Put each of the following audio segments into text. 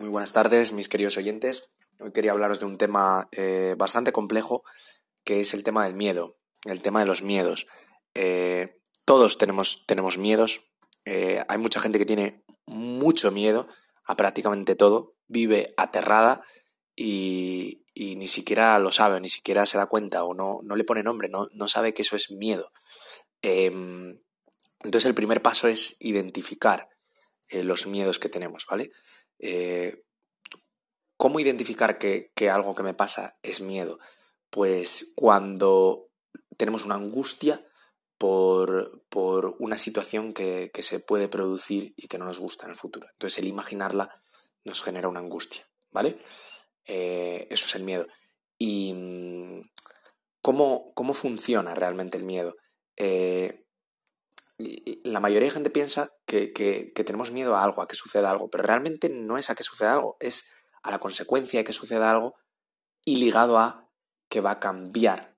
Muy buenas tardes, mis queridos oyentes. Hoy quería hablaros de un tema eh, bastante complejo, que es el tema del miedo, el tema de los miedos. Eh, todos tenemos, tenemos miedos. Eh, hay mucha gente que tiene mucho miedo a prácticamente todo, vive aterrada y, ni siquiera lo sabe, ni siquiera se da cuenta o no, no le pone nombre, no, no sabe que eso es miedo. Em, entonces el primer paso es identificar los miedos que tenemos, ¿vale? Eh, ¿Cómo identificar que, algo que me pasa es miedo? Pues cuando tenemos una angustia por, una situación que, se puede producir y que no nos gusta en el futuro. Entonces el imaginarla nos genera una angustia, ¿vale? Eh, eso es el miedo. ¿Y mm, cómo, funciona realmente el miedo? Eh, la mayoría de gente piensa que, tenemos miedo a algo, a que suceda algo, pero realmente no es a que suceda algo, es a la consecuencia de que suceda algo y ligado a que va a cambiar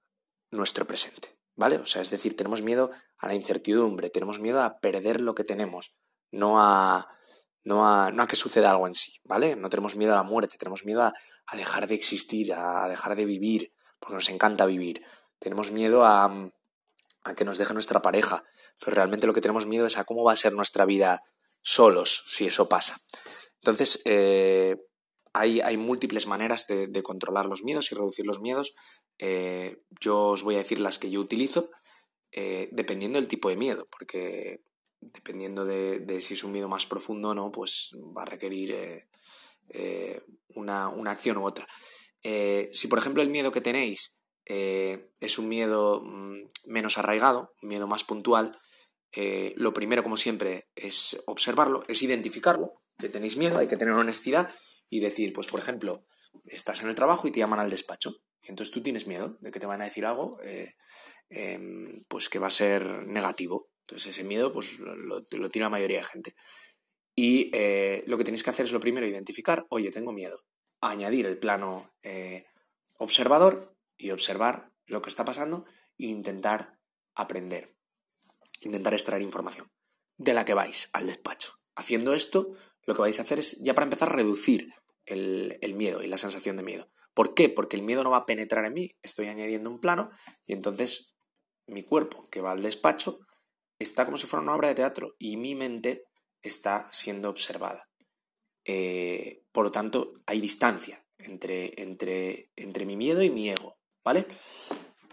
nuestro presente, ¿vale? O sea, es decir, tenemos miedo a la incertidumbre, tenemos miedo a perder lo que tenemos, no a, no a, no a que suceda algo en sí, ¿vale? No tenemos miedo a la muerte, tenemos miedo a, a dejar de existir, a, dejar de vivir, porque nos encanta vivir. Tenemos miedo a, a que nos deje nuestra pareja, pero realmente lo que tenemos miedo es a cómo va a ser nuestra vida solos si eso pasa. Entonces, eh, hay, hay, múltiples maneras de, controlar los miedos y reducir los miedos. Eh, yo os voy a decir las que yo utilizo, eh, dependiendo del tipo de miedo, porque dependiendo de, si es un miedo más profundo o no, pues va a requerir una, una, acción u otra. si, por ejemplo, el miedo que tenéis es un miedo mm, menos arraigado, un miedo más puntual, eh, lo primero, como siempre, es observarlo, es identificarlo, que tenéis miedo, hay que tener honestidad y decir, pues por ejemplo, estás en el trabajo y te llaman al despacho. Y entonces tú tienes miedo de que te van a decir algo eh, em, pues que va a ser negativo. Entonces ese miedo pues lo, tiene la mayoría de gente. Y eh, lo que tenéis que hacer es lo primero, identificar, oye, tengo miedo. Añadir el plano observador y observar lo que está pasando e intentar aprender intentar extraer información de la que vais al despacho. Haciendo esto, lo que vais a hacer es, ya para empezar, reducir el, miedo y la sensación de miedo. ¿Por qué? Porque el miedo no va a penetrar en mí, estoy añadiendo un plano y entonces mi cuerpo que va al despacho está como si fuera una obra de teatro y mi mente está siendo observada. Eh, por lo tanto, hay distancia entre, entre, entre mi miedo y mi ego, ¿vale?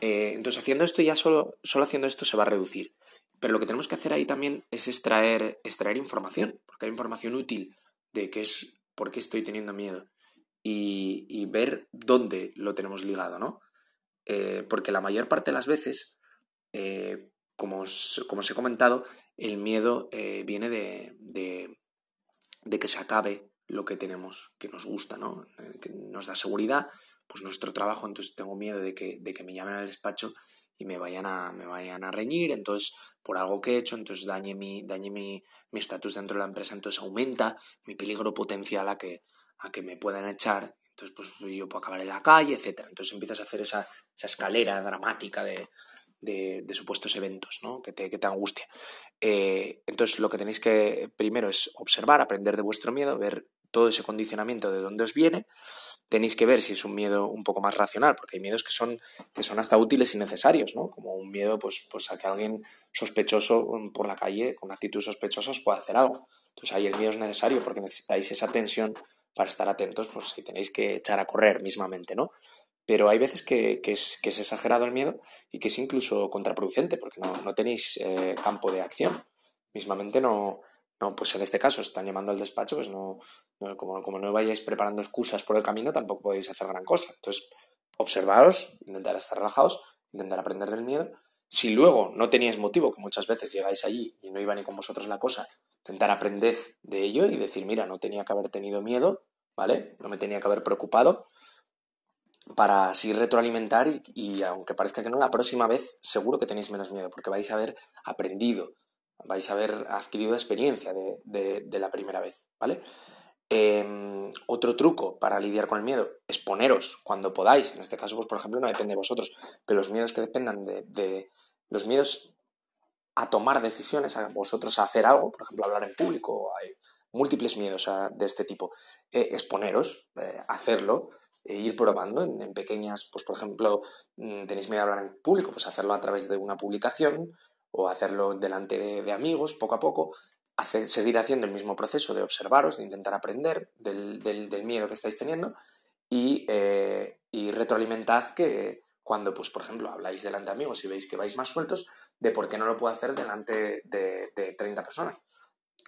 Eh, entonces, haciendo esto, ya solo, solo haciendo esto se va a reducir. Pero lo que tenemos que hacer ahí también es extraer, extraer información, porque hay información útil de qué es, por qué estoy teniendo miedo y, ver dónde lo tenemos ligado, ¿no? Eh, porque la mayor parte de las veces, eh, como, os, como, he comentado, el miedo viene de, de, que se acabe lo que tenemos, que nos gusta, ¿no? Que nos da seguridad, pues nuestro trabajo, entonces tengo miedo de que, de que me llamen al despacho y me vayan a, me vayan a reñir, entonces por algo que he hecho, entonces dañe mi dañe mi estatus dentro de la empresa, entonces aumenta mi peligro potencial a que, a que me puedan echar, entonces pues yo puedo acabar en la calle, etcétera. Entonces empiezas a hacer esa, esa escalera dramática de, de, de, supuestos eventos, ¿no? Que te, que te angustia. Eh, entonces lo que tenéis que primero es observar, aprender de vuestro miedo, ver todo ese condicionamiento de dónde os viene, tenéis que ver si es un miedo un poco más racional, porque hay miedos que son, que son hasta útiles y necesarios, ¿no? Como un miedo pues, pues a que alguien sospechoso por la calle, con actitud sospechosa, os pueda hacer algo. Entonces ahí el miedo es necesario porque necesitáis esa tensión para estar atentos, pues si tenéis que echar a correr mismamente, ¿no? Pero hay veces que, es, que es, exagerado el miedo y que es incluso contraproducente porque no, no tenéis eh, campo de acción. Mismamente no, no, pues en este caso están llamando al despacho, pues no, como, como, no vayáis preparando excusas por el camino, tampoco podéis hacer gran cosa. Entonces, observaros, intentar estar relajados, intentar aprender del miedo. Si luego no teníais motivo, que muchas veces llegáis allí y no iba ni con vosotros la cosa, intentar aprender de ello y decir, mira, no tenía que haber tenido miedo, ¿vale? No me tenía que haber preocupado para así retroalimentar y, y aunque parezca que no, la próxima vez seguro que tenéis menos miedo porque vais a haber aprendido vais a haber adquirido experiencia de, la primera vez, ¿vale? Em, otro truco para lidiar con el miedo es poneros cuando podáis, en este caso, pues por ejemplo, no depende de vosotros, pero los miedos que dependan de, los miedos a tomar decisiones, a vosotros a hacer algo, por ejemplo, hablar en público, múltiples miedos de este tipo. exponeros, hacerlo, e ir probando en, pequeñas, pues por ejemplo, mm, tenéis miedo a hablar en público, pues hacerlo a través de una publicación o hacerlo delante de, amigos poco a poco, hacer, seguir haciendo el mismo proceso de observaros, de intentar aprender del, miedo que estáis teniendo y, eh, y, retroalimentad que cuando, pues por ejemplo, habláis delante de amigos y veis que vais más sueltos, de por qué no lo puedo hacer delante de, de 30 personas.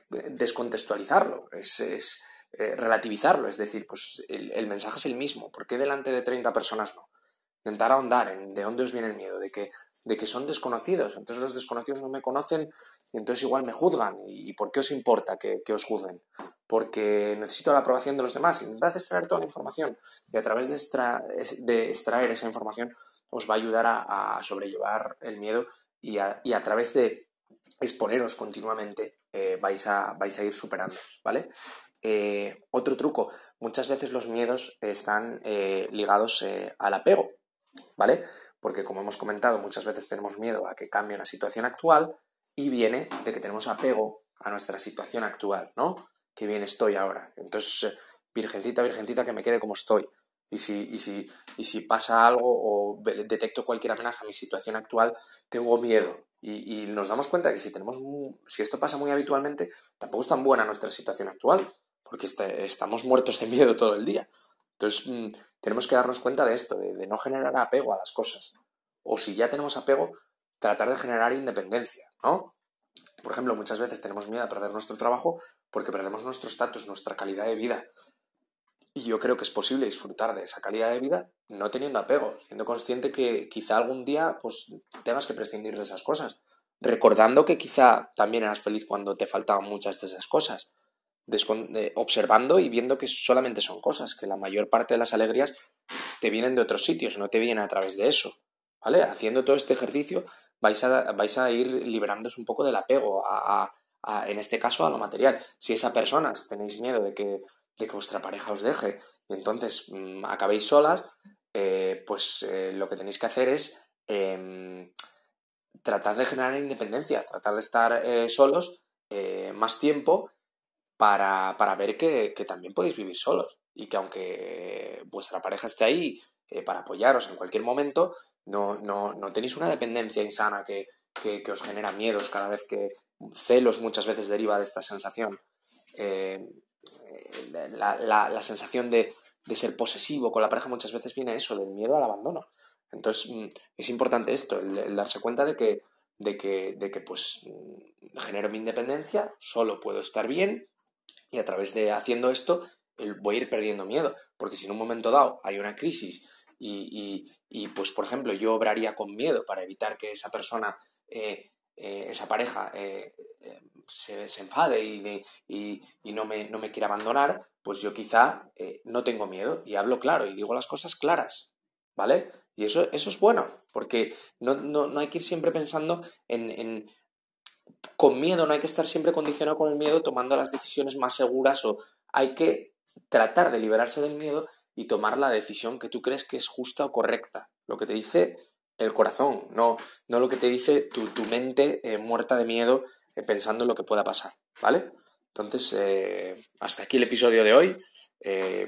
Descontextualizarlo, es, es eh, relativizarlo, es decir, pues el, mensaje es el mismo, ¿por qué delante de 30 personas no? Intentar ahondar en de dónde os viene el miedo, de que, de que son desconocidos, entonces los desconocidos no me conocen y entonces igual me juzgan. ¿Y por qué os importa que, os juzguen? Porque necesito la aprobación de los demás. Intentad extraer toda la información y a través de, de extraer esa información os va a ayudar a, sobrellevar el miedo y a, y a, través de exponeros continuamente eh, vais, a, vais a ir superándolos, ¿vale? Eh, otro truco, muchas veces los miedos están eh, ligados al apego, ¿vale? Porque como hemos comentado, muchas veces tenemos miedo a que cambie una situación actual y viene de que tenemos apego a nuestra situación actual, ¿no? Que bien estoy ahora. Entonces, virgencita, virgencita, que me quede como estoy. Y si, y si, y si pasa algo o detecto cualquier amenaza a mi situación actual, tengo miedo. Y, nos damos cuenta que si, tenemos, si esto pasa muy habitualmente, tampoco es tan buena nuestra situación actual porque estamos muertos de miedo todo el día. Entonces, mm, tenemos que darnos cuenta de esto, de, no generar apego a las cosas. O si ya tenemos apego, tratar de generar independencia, ¿no? Por ejemplo, muchas veces tenemos miedo a perder nuestro trabajo porque perdemos nuestro estatus, nuestra calidad de vida. Y yo creo que es posible disfrutar de esa calidad de vida no teniendo apego, siendo consciente que quizá algún día pues, tengas que prescindir de esas cosas, recordando que quizá también eras feliz cuando te faltaban muchas de esas cosas, observando y viendo que solamente son cosas, que la mayor parte de las alegrías te vienen de otros sitios, no te vienen a través de eso. ¿Vale? Haciendo todo este ejercicio vais a, vais a ir liberándose un poco del apego, a, en este caso a lo material. Si esa personas tenéis miedo de que, de que vuestra pareja os deje y entonces mm, acabéis solas, eh, pues eh, lo que tenéis que hacer es em, tratar de generar independencia, tratar de estar eh, solos más tiempo para, para ver que, también podéis vivir solos y que aunque vuestra pareja esté ahí eh, para apoyaros en cualquier momento, no, no, no tenéis una dependencia insana que, que, os genera miedos cada vez que celos muchas veces deriva de esta sensación. Eh, la, la, sensación de, de, ser posesivo con la pareja muchas veces viene eso, del miedo al abandono. Entonces mm, es importante esto, el, darse cuenta de que, de que, de que pues genero mi independencia, solo puedo estar bien y a través de haciendo esto voy a ir perdiendo miedo, porque si en un momento dado hay una crisis y, y, pues por ejemplo yo obraría con miedo para evitar que esa persona, eh, eh, esa pareja eh, se, se, enfade y, y, no, me, no me quiera abandonar, pues yo quizá no tengo miedo y hablo claro y digo las cosas claras, ¿vale? Y eso, eso es bueno, porque no, no, no hay que ir siempre pensando en, en con miedo, no hay que estar siempre condicionado con el miedo tomando las decisiones más seguras o hay que tratar de liberarse del miedo y tomar la decisión que tú crees que es justa o correcta. Lo que te dice el corazón, no, no lo que te dice tu, mente eh, muerta de miedo eh, pensando en lo que pueda pasar, ¿vale? Entonces, eh, hasta aquí el episodio de hoy.